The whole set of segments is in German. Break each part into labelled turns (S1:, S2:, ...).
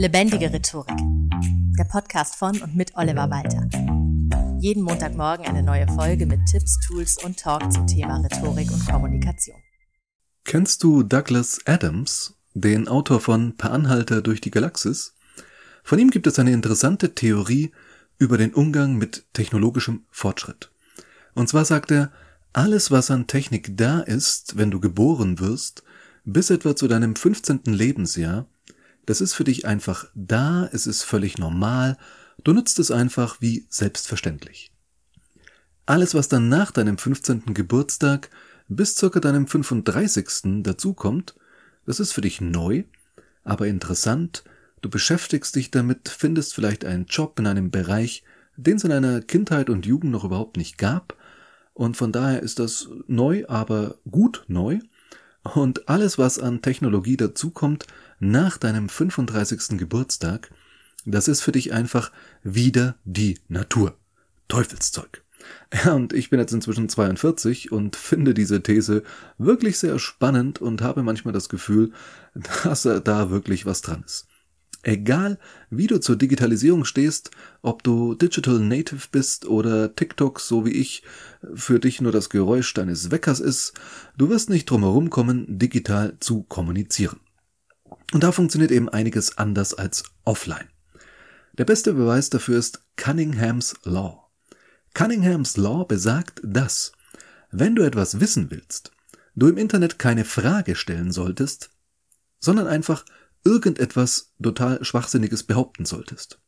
S1: Lebendige Rhetorik. Der Podcast von und mit Oliver Walter. Jeden Montagmorgen eine neue Folge mit Tipps, Tools und Talk zum Thema Rhetorik und Kommunikation.
S2: Kennst du Douglas Adams, den Autor von Per Anhalter durch die Galaxis? Von ihm gibt es eine interessante Theorie über den Umgang mit technologischem Fortschritt. Und zwar sagt er, alles, was an Technik da ist, wenn du geboren wirst, bis etwa zu deinem 15. Lebensjahr, das ist für dich einfach da, es ist völlig normal, du nutzt es einfach wie selbstverständlich. Alles, was dann nach deinem 15. Geburtstag bis circa deinem 35. dazukommt, das ist für dich neu, aber interessant, du beschäftigst dich damit, findest vielleicht einen Job in einem Bereich, den es in deiner Kindheit und Jugend noch überhaupt nicht gab, und von daher ist das neu, aber gut neu, und alles, was an Technologie dazukommt nach deinem 35. Geburtstag, das ist für dich einfach wieder die Natur. Teufelszeug. Ja, und ich bin jetzt inzwischen 42 und finde diese These wirklich sehr spannend und habe manchmal das Gefühl, dass da wirklich was dran ist. Egal, wie du zur Digitalisierung stehst, ob du Digital Native bist oder TikTok, so wie ich, für dich nur das Geräusch deines Weckers ist, du wirst nicht drumherum kommen, digital zu kommunizieren. Und da funktioniert eben einiges anders als offline. Der beste Beweis dafür ist Cunningham's Law. Cunningham's Law besagt, dass, wenn du etwas wissen willst, du im Internet keine Frage stellen solltest, sondern einfach irgendetwas total Schwachsinniges behaupten solltest.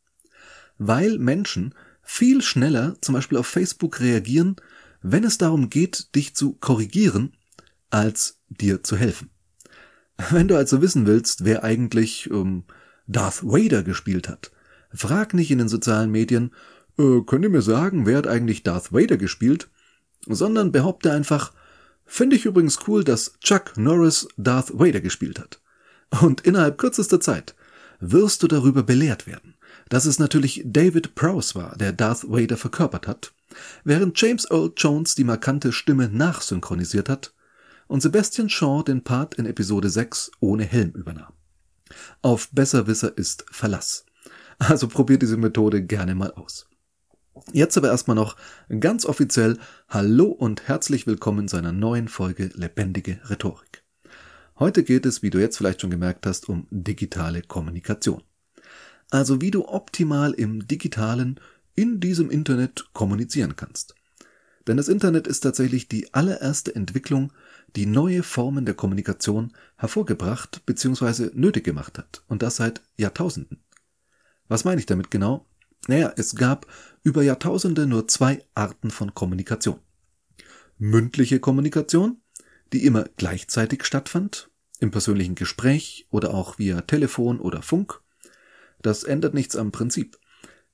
S2: Weil Menschen viel schneller zum Beispiel auf Facebook reagieren, wenn es darum geht, dich zu korrigieren, als dir zu helfen. Wenn du also wissen willst, wer eigentlich ähm, Darth Vader gespielt hat, frag nicht in den sozialen Medien, äh, könnt ihr mir sagen, wer hat eigentlich Darth Vader gespielt, sondern behaupte einfach, finde ich übrigens cool, dass Chuck Norris Darth Vader gespielt hat. Und innerhalb kürzester Zeit wirst du darüber belehrt werden, dass es natürlich David Prowse war, der Darth Vader verkörpert hat, während James Earl Jones die markante Stimme nachsynchronisiert hat und Sebastian Shaw den Part in Episode 6 ohne Helm übernahm. Auf Besserwisser ist Verlass. Also probiert diese Methode gerne mal aus. Jetzt aber erstmal noch ganz offiziell Hallo und herzlich willkommen zu einer neuen Folge Lebendige Rhetorik. Heute geht es, wie du jetzt vielleicht schon gemerkt hast, um digitale Kommunikation. Also wie du optimal im digitalen, in diesem Internet kommunizieren kannst. Denn das Internet ist tatsächlich die allererste Entwicklung, die neue Formen der Kommunikation hervorgebracht bzw. nötig gemacht hat. Und das seit Jahrtausenden. Was meine ich damit genau? Naja, es gab über Jahrtausende nur zwei Arten von Kommunikation. Mündliche Kommunikation die immer gleichzeitig stattfand, im persönlichen Gespräch oder auch via Telefon oder Funk. Das ändert nichts am Prinzip.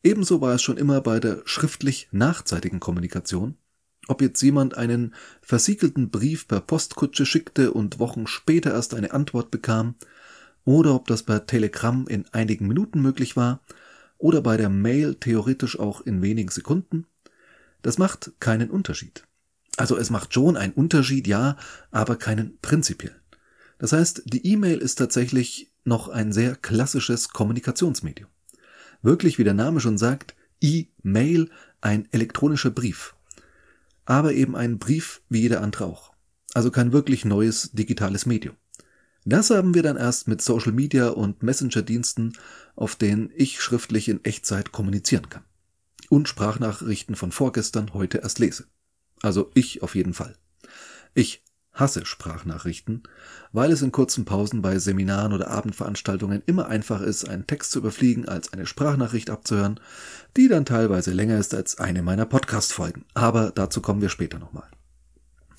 S2: Ebenso war es schon immer bei der schriftlich nachzeitigen Kommunikation. Ob jetzt jemand einen versiegelten Brief per Postkutsche schickte und Wochen später erst eine Antwort bekam, oder ob das per Telegramm in einigen Minuten möglich war, oder bei der Mail theoretisch auch in wenigen Sekunden, das macht keinen Unterschied. Also es macht schon einen Unterschied, ja, aber keinen prinzipiellen. Das heißt, die E-Mail ist tatsächlich noch ein sehr klassisches Kommunikationsmedium. Wirklich, wie der Name schon sagt, E-Mail, ein elektronischer Brief. Aber eben ein Brief wie jeder andere auch. Also kein wirklich neues digitales Medium. Das haben wir dann erst mit Social Media und Messenger-Diensten, auf denen ich schriftlich in Echtzeit kommunizieren kann. Und Sprachnachrichten von vorgestern heute erst lese. Also ich auf jeden Fall. Ich hasse Sprachnachrichten, weil es in kurzen Pausen bei Seminaren oder Abendveranstaltungen immer einfacher ist, einen Text zu überfliegen, als eine Sprachnachricht abzuhören, die dann teilweise länger ist als eine meiner Podcast-Folgen. Aber dazu kommen wir später nochmal.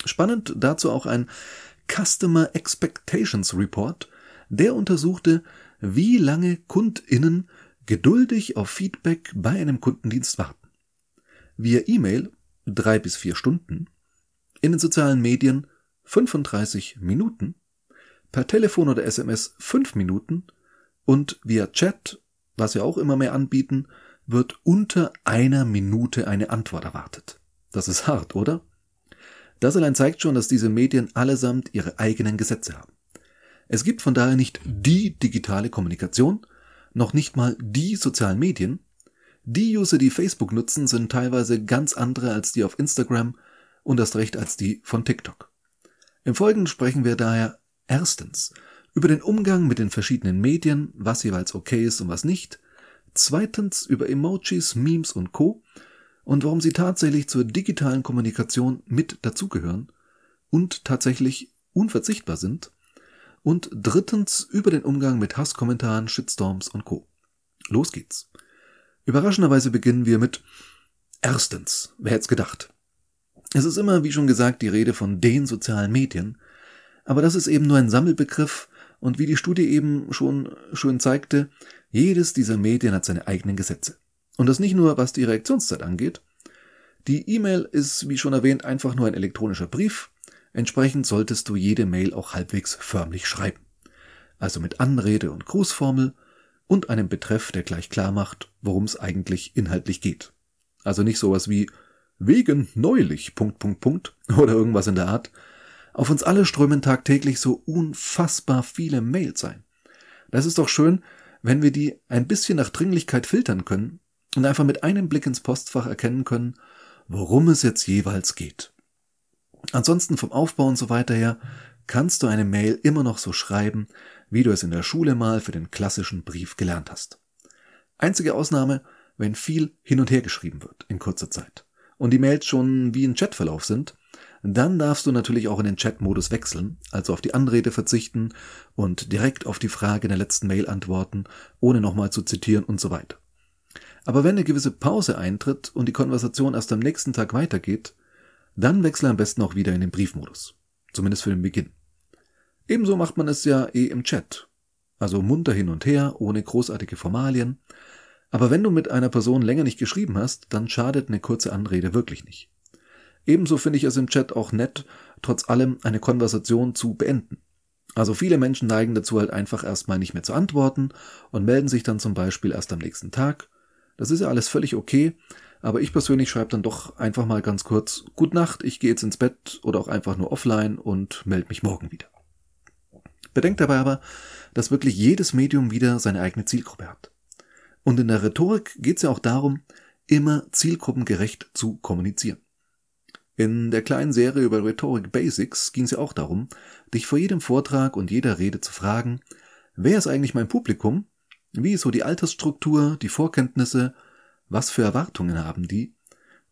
S2: Spannend dazu auch ein Customer Expectations Report, der untersuchte, wie lange KundInnen geduldig auf Feedback bei einem Kundendienst warten. Via E-Mail drei bis vier Stunden, in den sozialen Medien 35 Minuten, per Telefon oder SMS 5 Minuten und via Chat, was wir auch immer mehr anbieten, wird unter einer Minute eine Antwort erwartet. Das ist hart, oder? Das allein zeigt schon, dass diese Medien allesamt ihre eigenen Gesetze haben. Es gibt von daher nicht die digitale Kommunikation, noch nicht mal die sozialen Medien. Die User, die Facebook nutzen, sind teilweise ganz andere als die auf Instagram und erst recht als die von TikTok. Im Folgenden sprechen wir daher erstens über den Umgang mit den verschiedenen Medien, was jeweils okay ist und was nicht, zweitens über Emojis, Memes und Co. und warum sie tatsächlich zur digitalen Kommunikation mit dazugehören und tatsächlich unverzichtbar sind, und drittens über den Umgang mit Hasskommentaren, Shitstorms und Co. Los geht's. Überraschenderweise beginnen wir mit erstens, wer hätte gedacht? Es ist immer, wie schon gesagt, die Rede von den sozialen Medien, aber das ist eben nur ein Sammelbegriff und wie die Studie eben schon schön zeigte, jedes dieser Medien hat seine eigenen Gesetze. Und das nicht nur, was die Reaktionszeit angeht. Die E-Mail ist, wie schon erwähnt, einfach nur ein elektronischer Brief. Entsprechend solltest du jede Mail auch halbwegs förmlich schreiben. Also mit Anrede und Grußformel und einem Betreff, der gleich klar macht, worum es eigentlich inhaltlich geht. Also nicht sowas wie wegen neulich, Punkt, Punkt, Punkt oder irgendwas in der Art. Auf uns alle strömen tagtäglich so unfassbar viele Mails ein. Das ist doch schön, wenn wir die ein bisschen nach Dringlichkeit filtern können und einfach mit einem Blick ins Postfach erkennen können, worum es jetzt jeweils geht. Ansonsten vom Aufbau und so weiter her kannst du eine Mail immer noch so schreiben, wie du es in der Schule mal für den klassischen Brief gelernt hast. Einzige Ausnahme, wenn viel hin und her geschrieben wird in kurzer Zeit und die Mails schon wie ein Chatverlauf sind, dann darfst du natürlich auch in den Chat-Modus wechseln, also auf die Anrede verzichten und direkt auf die Frage in der letzten Mail antworten, ohne nochmal zu zitieren und so weiter. Aber wenn eine gewisse Pause eintritt und die Konversation erst am nächsten Tag weitergeht, dann wechsle am besten auch wieder in den Briefmodus. Zumindest für den Beginn. Ebenso macht man es ja eh im Chat. Also munter hin und her, ohne großartige Formalien, aber wenn du mit einer Person länger nicht geschrieben hast, dann schadet eine kurze Anrede wirklich nicht. Ebenso finde ich es im Chat auch nett, trotz allem eine Konversation zu beenden. Also viele Menschen neigen dazu halt einfach erstmal nicht mehr zu antworten und melden sich dann zum Beispiel erst am nächsten Tag. Das ist ja alles völlig okay, aber ich persönlich schreibe dann doch einfach mal ganz kurz Gut Nacht, ich gehe jetzt ins Bett oder auch einfach nur offline und melde mich morgen wieder. Bedenkt dabei aber, dass wirklich jedes Medium wieder seine eigene Zielgruppe hat. Und in der Rhetorik geht es ja auch darum, immer zielgruppengerecht zu kommunizieren. In der kleinen Serie über Rhetoric Basics ging es ja auch darum, dich vor jedem Vortrag und jeder Rede zu fragen, wer ist eigentlich mein Publikum? Wie ist so die Altersstruktur, die Vorkenntnisse? Was für Erwartungen haben die?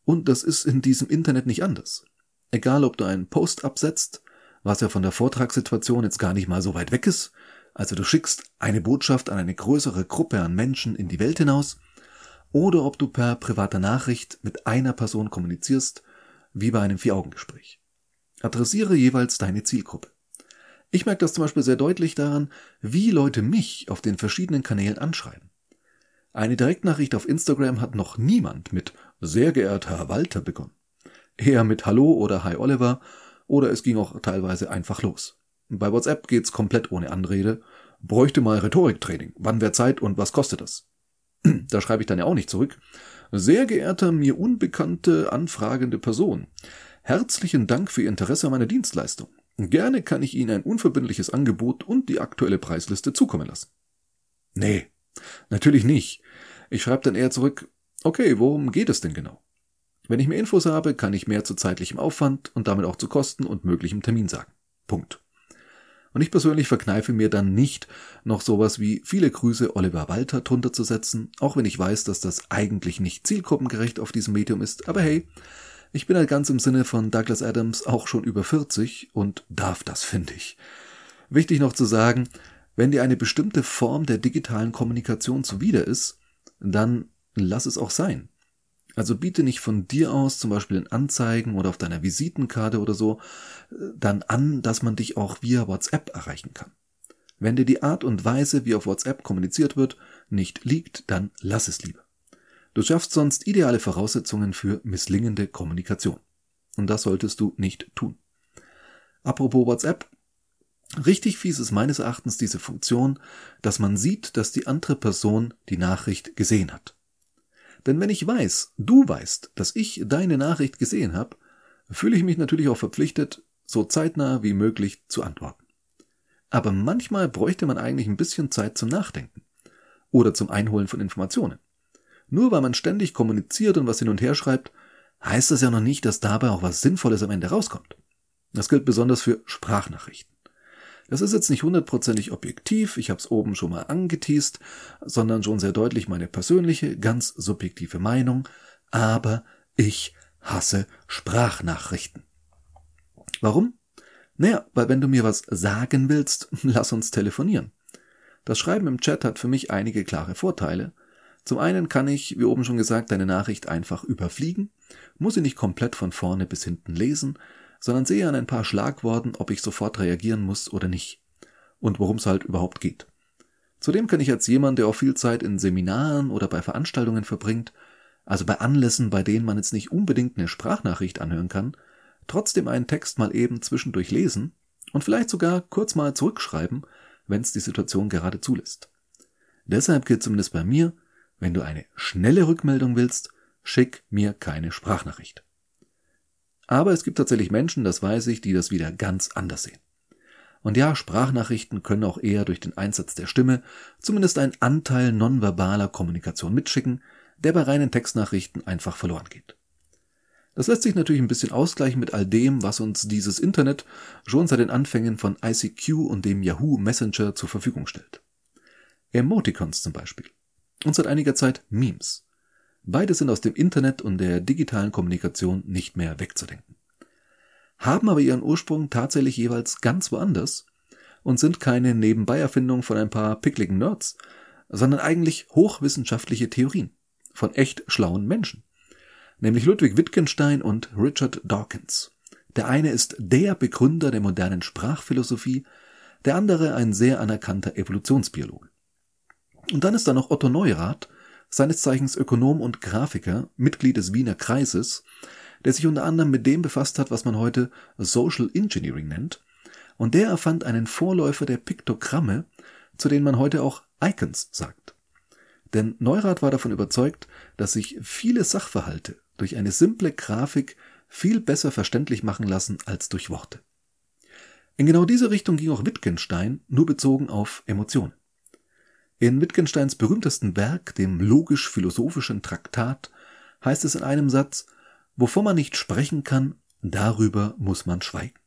S2: Und das ist in diesem Internet nicht anders. Egal, ob du einen Post absetzt, was ja von der Vortragssituation jetzt gar nicht mal so weit weg ist, also du schickst eine Botschaft an eine größere Gruppe an Menschen in die Welt hinaus, oder ob du per privater Nachricht mit einer Person kommunizierst, wie bei einem Vier-Augen-Gespräch. Adressiere jeweils deine Zielgruppe. Ich merke das zum Beispiel sehr deutlich daran, wie Leute mich auf den verschiedenen Kanälen anschreiben. Eine Direktnachricht auf Instagram hat noch niemand mit sehr geehrter Herr Walter begonnen. Eher mit Hallo oder Hi Oliver oder es ging auch teilweise einfach los. Bei WhatsApp geht's komplett ohne Anrede. Bräuchte mal Rhetoriktraining. Wann wäre Zeit und was kostet das? da schreibe ich dann ja auch nicht zurück. Sehr geehrter, mir unbekannte, anfragende Person. Herzlichen Dank für Ihr Interesse an meiner Dienstleistung. Gerne kann ich Ihnen ein unverbindliches Angebot und die aktuelle Preisliste zukommen lassen. Nee, natürlich nicht. Ich schreibe dann eher zurück, okay, worum geht es denn genau? Wenn ich mehr Infos habe, kann ich mehr zu zeitlichem Aufwand und damit auch zu Kosten und möglichem Termin sagen. Punkt. Und ich persönlich verkneife mir dann nicht, noch sowas wie viele Grüße Oliver Walter drunter zu setzen, auch wenn ich weiß, dass das eigentlich nicht zielgruppengerecht auf diesem Medium ist. Aber hey, ich bin halt ganz im Sinne von Douglas Adams auch schon über 40 und darf das, finde ich. Wichtig noch zu sagen, wenn dir eine bestimmte Form der digitalen Kommunikation zuwider ist, dann lass es auch sein. Also biete nicht von dir aus, zum Beispiel in Anzeigen oder auf deiner Visitenkarte oder so, dann an, dass man dich auch via WhatsApp erreichen kann. Wenn dir die Art und Weise, wie auf WhatsApp kommuniziert wird, nicht liegt, dann lass es lieber. Du schaffst sonst ideale Voraussetzungen für misslingende Kommunikation. Und das solltest du nicht tun. Apropos WhatsApp. Richtig fies ist meines Erachtens diese Funktion, dass man sieht, dass die andere Person die Nachricht gesehen hat. Denn wenn ich weiß, du weißt, dass ich deine Nachricht gesehen habe, fühle ich mich natürlich auch verpflichtet, so zeitnah wie möglich zu antworten. Aber manchmal bräuchte man eigentlich ein bisschen Zeit zum Nachdenken. oder zum Einholen von Informationen. Nur weil man ständig kommuniziert und was hin und her schreibt, heißt das ja noch nicht, dass dabei auch was Sinnvolles am Ende rauskommt. Das gilt besonders für Sprachnachrichten. Das ist jetzt nicht hundertprozentig objektiv, ich habe es oben schon mal angeteased, sondern schon sehr deutlich meine persönliche, ganz subjektive Meinung, aber ich hasse Sprachnachrichten. Warum? Naja, weil wenn du mir was sagen willst, lass uns telefonieren. Das Schreiben im Chat hat für mich einige klare Vorteile. Zum einen kann ich, wie oben schon gesagt, deine Nachricht einfach überfliegen, muss sie nicht komplett von vorne bis hinten lesen, sondern sehe an ein paar Schlagworten, ob ich sofort reagieren muss oder nicht. Und worum es halt überhaupt geht. Zudem kann ich als jemand, der auch viel Zeit in Seminaren oder bei Veranstaltungen verbringt, also bei Anlässen, bei denen man jetzt nicht unbedingt eine Sprachnachricht anhören kann, trotzdem einen Text mal eben zwischendurch lesen und vielleicht sogar kurz mal zurückschreiben, wenn es die Situation gerade zulässt. Deshalb gilt zumindest bei mir, wenn du eine schnelle Rückmeldung willst, schick mir keine Sprachnachricht. Aber es gibt tatsächlich Menschen, das weiß ich, die das wieder ganz anders sehen. Und ja, Sprachnachrichten können auch eher durch den Einsatz der Stimme zumindest einen Anteil nonverbaler Kommunikation mitschicken, der bei reinen Textnachrichten einfach verloren geht. Das lässt sich natürlich ein bisschen ausgleichen mit all dem, was uns dieses Internet schon seit den Anfängen von ICQ und dem Yahoo Messenger zur Verfügung stellt. Emoticons zum Beispiel. Und seit einiger Zeit Memes. Beide sind aus dem Internet und der digitalen Kommunikation nicht mehr wegzudenken. Haben aber ihren Ursprung tatsächlich jeweils ganz woanders und sind keine Nebenbeierfindung von ein paar pickligen Nerds, sondern eigentlich hochwissenschaftliche Theorien von echt schlauen Menschen. Nämlich Ludwig Wittgenstein und Richard Dawkins. Der eine ist der Begründer der modernen Sprachphilosophie, der andere ein sehr anerkannter Evolutionsbiologe. Und dann ist da noch Otto Neurath, seines Zeichens Ökonom und Grafiker, Mitglied des Wiener Kreises, der sich unter anderem mit dem befasst hat, was man heute Social Engineering nennt, und der erfand einen Vorläufer der Piktogramme, zu denen man heute auch Icons sagt. Denn Neurath war davon überzeugt, dass sich viele Sachverhalte durch eine simple Grafik viel besser verständlich machen lassen als durch Worte. In genau diese Richtung ging auch Wittgenstein, nur bezogen auf Emotionen. In Wittgensteins berühmtesten Werk, dem logisch-philosophischen Traktat, heißt es in einem Satz, wovon man nicht sprechen kann, darüber muss man schweigen.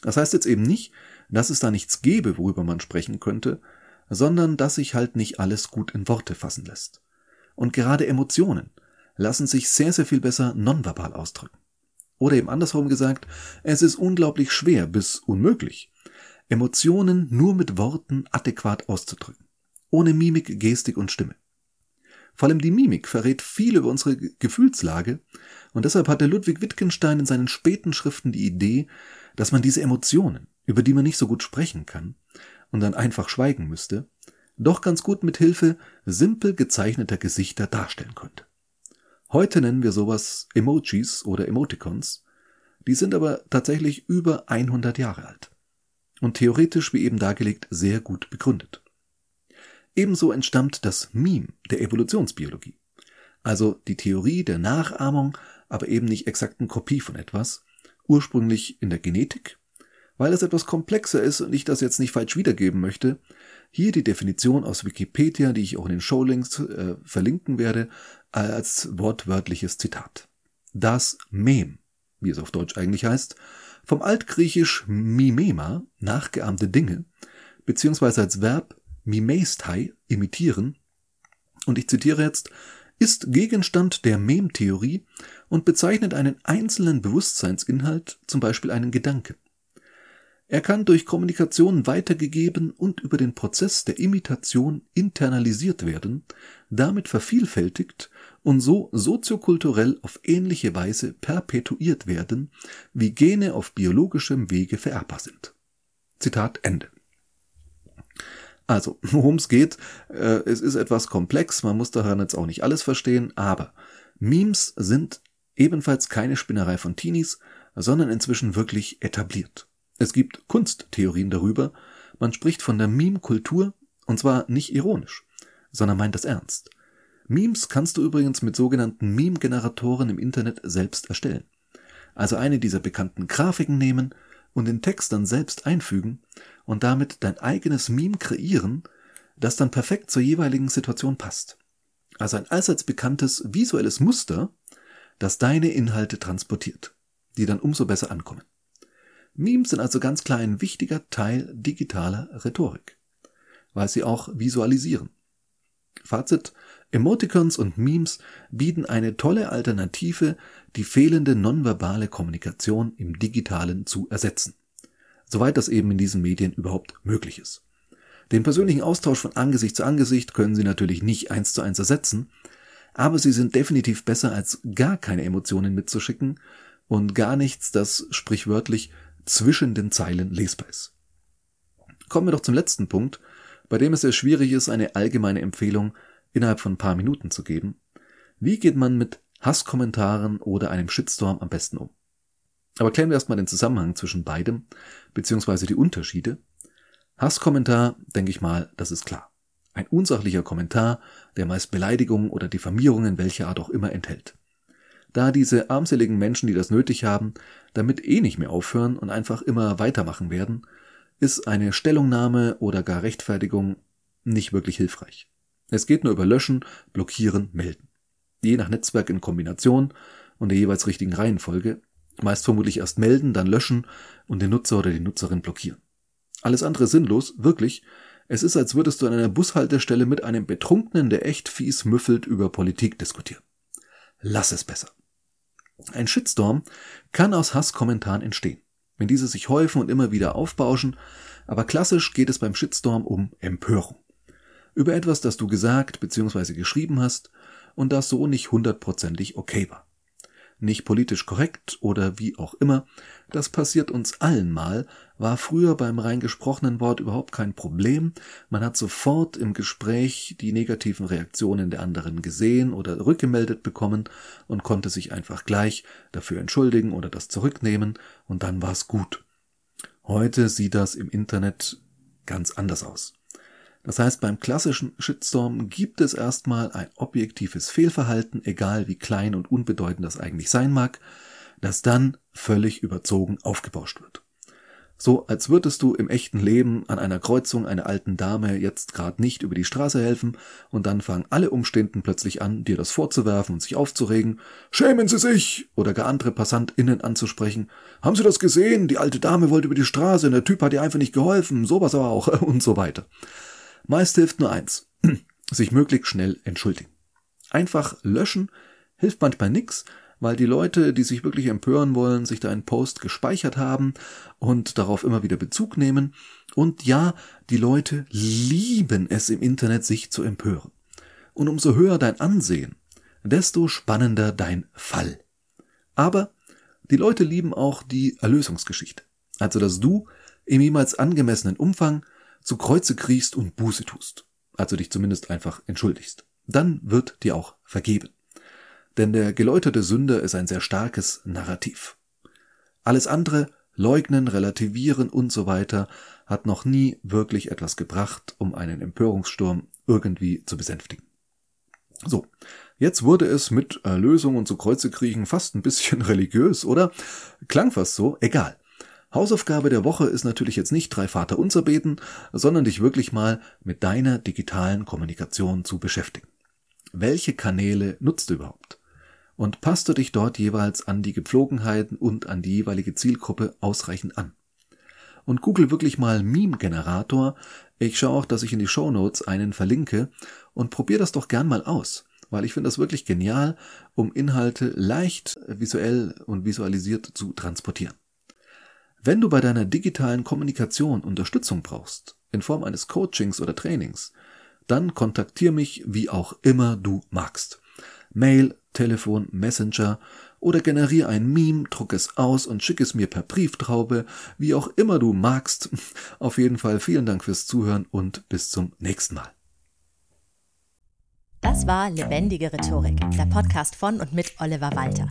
S2: Das heißt jetzt eben nicht, dass es da nichts gäbe, worüber man sprechen könnte, sondern dass sich halt nicht alles gut in Worte fassen lässt. Und gerade Emotionen lassen sich sehr, sehr viel besser nonverbal ausdrücken. Oder eben andersherum gesagt, es ist unglaublich schwer bis unmöglich, Emotionen nur mit Worten adäquat auszudrücken. Ohne Mimik, Gestik und Stimme. Vor allem die Mimik verrät viel über unsere Gefühlslage und deshalb hatte Ludwig Wittgenstein in seinen späten Schriften die Idee, dass man diese Emotionen, über die man nicht so gut sprechen kann und dann einfach schweigen müsste, doch ganz gut mit Hilfe simpel gezeichneter Gesichter darstellen könnte. Heute nennen wir sowas Emojis oder Emoticons, die sind aber tatsächlich über 100 Jahre alt und theoretisch, wie eben dargelegt, sehr gut begründet. Ebenso entstammt das Meme der Evolutionsbiologie, also die Theorie der Nachahmung, aber eben nicht exakten Kopie von etwas, ursprünglich in der Genetik, weil es etwas komplexer ist und ich das jetzt nicht falsch wiedergeben möchte, hier die Definition aus Wikipedia, die ich auch in den Showlinks äh, verlinken werde, als wortwörtliches Zitat. Das Mem, wie es auf Deutsch eigentlich heißt, vom altgriechisch mimema, nachgeahmte Dinge, beziehungsweise als Verb mimeistai, imitieren, und ich zitiere jetzt, ist Gegenstand der Mem-Theorie und bezeichnet einen einzelnen Bewusstseinsinhalt, zum Beispiel einen Gedanken. Er kann durch Kommunikation weitergegeben und über den Prozess der Imitation internalisiert werden, damit vervielfältigt und so soziokulturell auf ähnliche Weise perpetuiert werden, wie Gene auf biologischem Wege vererbbar sind. Zitat Ende. Also, worum es geht, äh, es ist etwas komplex, man muss daran jetzt auch nicht alles verstehen, aber Memes sind ebenfalls keine Spinnerei von Teenies, sondern inzwischen wirklich etabliert. Es gibt Kunsttheorien darüber, man spricht von der Meme-Kultur, und zwar nicht ironisch, sondern meint das ernst. Memes kannst du übrigens mit sogenannten Meme-Generatoren im Internet selbst erstellen. Also eine dieser bekannten Grafiken nehmen und den Text dann selbst einfügen und damit dein eigenes Meme kreieren, das dann perfekt zur jeweiligen Situation passt. Also ein allseits bekanntes visuelles Muster, das deine Inhalte transportiert, die dann umso besser ankommen. Memes sind also ganz klar ein wichtiger Teil digitaler Rhetorik, weil sie auch visualisieren. Fazit, Emoticons und Memes bieten eine tolle Alternative, die fehlende nonverbale Kommunikation im digitalen zu ersetzen. Soweit das eben in diesen Medien überhaupt möglich ist. Den persönlichen Austausch von Angesicht zu Angesicht können Sie natürlich nicht eins zu eins ersetzen, aber sie sind definitiv besser als gar keine Emotionen mitzuschicken und gar nichts, das sprichwörtlich zwischen den Zeilen lesbar ist. Kommen wir doch zum letzten Punkt, bei dem es sehr schwierig ist, eine allgemeine Empfehlung innerhalb von ein paar Minuten zu geben. Wie geht man mit Hasskommentaren oder einem Shitstorm am besten um? Aber klären wir erstmal den Zusammenhang zwischen beidem, beziehungsweise die Unterschiede. Hasskommentar, denke ich mal, das ist klar. Ein unsachlicher Kommentar, der meist Beleidigungen oder Diffamierungen welcher Art auch immer enthält. Da diese armseligen Menschen, die das nötig haben, damit eh nicht mehr aufhören und einfach immer weitermachen werden, ist eine Stellungnahme oder gar Rechtfertigung nicht wirklich hilfreich. Es geht nur über Löschen, Blockieren, Melden. Je nach Netzwerk in Kombination und der jeweils richtigen Reihenfolge, meist vermutlich erst melden, dann löschen und den Nutzer oder die Nutzerin blockieren. Alles andere sinnlos, wirklich. Es ist, als würdest du an einer Bushaltestelle mit einem Betrunkenen, der echt fies müffelt, über Politik diskutieren. Lass es besser. Ein Shitstorm kann aus Hasskommentaren entstehen, wenn diese sich häufen und immer wieder aufbauschen, aber klassisch geht es beim Shitstorm um Empörung. Über etwas, das du gesagt bzw. geschrieben hast und das so nicht hundertprozentig okay war nicht politisch korrekt oder wie auch immer, das passiert uns allen mal, war früher beim rein gesprochenen Wort überhaupt kein Problem, man hat sofort im Gespräch die negativen Reaktionen der anderen gesehen oder rückgemeldet bekommen und konnte sich einfach gleich dafür entschuldigen oder das zurücknehmen und dann war's gut. Heute sieht das im Internet ganz anders aus. Das heißt, beim klassischen Shitstorm gibt es erstmal ein objektives Fehlverhalten, egal wie klein und unbedeutend das eigentlich sein mag, das dann völlig überzogen aufgebauscht wird. So als würdest du im echten Leben an einer Kreuzung einer alten Dame jetzt gerade nicht über die Straße helfen und dann fangen alle Umstehenden plötzlich an, dir das vorzuwerfen und sich aufzuregen. Schämen Sie sich! Oder gar andere PassantInnen anzusprechen. Haben Sie das gesehen? Die alte Dame wollte über die Straße, der Typ hat ihr einfach nicht geholfen, sowas aber auch und so weiter. Meist hilft nur eins. Sich möglichst schnell entschuldigen. Einfach löschen hilft manchmal nix, weil die Leute, die sich wirklich empören wollen, sich da einen Post gespeichert haben und darauf immer wieder Bezug nehmen. Und ja, die Leute lieben es im Internet, sich zu empören. Und umso höher dein Ansehen, desto spannender dein Fall. Aber die Leute lieben auch die Erlösungsgeschichte. Also, dass du im jemals angemessenen Umfang zu Kreuze kriechst und Buße tust, also dich zumindest einfach entschuldigst. Dann wird dir auch vergeben. Denn der geläuterte Sünder ist ein sehr starkes Narrativ. Alles andere, leugnen, relativieren und so weiter, hat noch nie wirklich etwas gebracht, um einen Empörungssturm irgendwie zu besänftigen. So, jetzt wurde es mit Erlösung und zu Kreuze kriechen fast ein bisschen religiös, oder? Klang fast so, egal. Hausaufgabe der Woche ist natürlich jetzt nicht drei Vater unser beten, sondern dich wirklich mal mit deiner digitalen Kommunikation zu beschäftigen. Welche Kanäle nutzt du überhaupt? Und passt du dich dort jeweils an die Gepflogenheiten und an die jeweilige Zielgruppe ausreichend an? Und google wirklich mal Meme-Generator. Ich schaue auch, dass ich in die Show Notes einen verlinke und probier das doch gern mal aus, weil ich finde das wirklich genial, um Inhalte leicht visuell und visualisiert zu transportieren. Wenn du bei deiner digitalen Kommunikation Unterstützung brauchst, in Form eines Coachings oder Trainings, dann kontaktier mich wie auch immer du magst. Mail, Telefon, Messenger oder generier ein Meme, druck es aus und schick es mir per Brieftraube, wie auch immer du magst. Auf jeden Fall vielen Dank fürs Zuhören und bis zum nächsten Mal.
S1: Das war Lebendige Rhetorik, der Podcast von und mit Oliver Walter.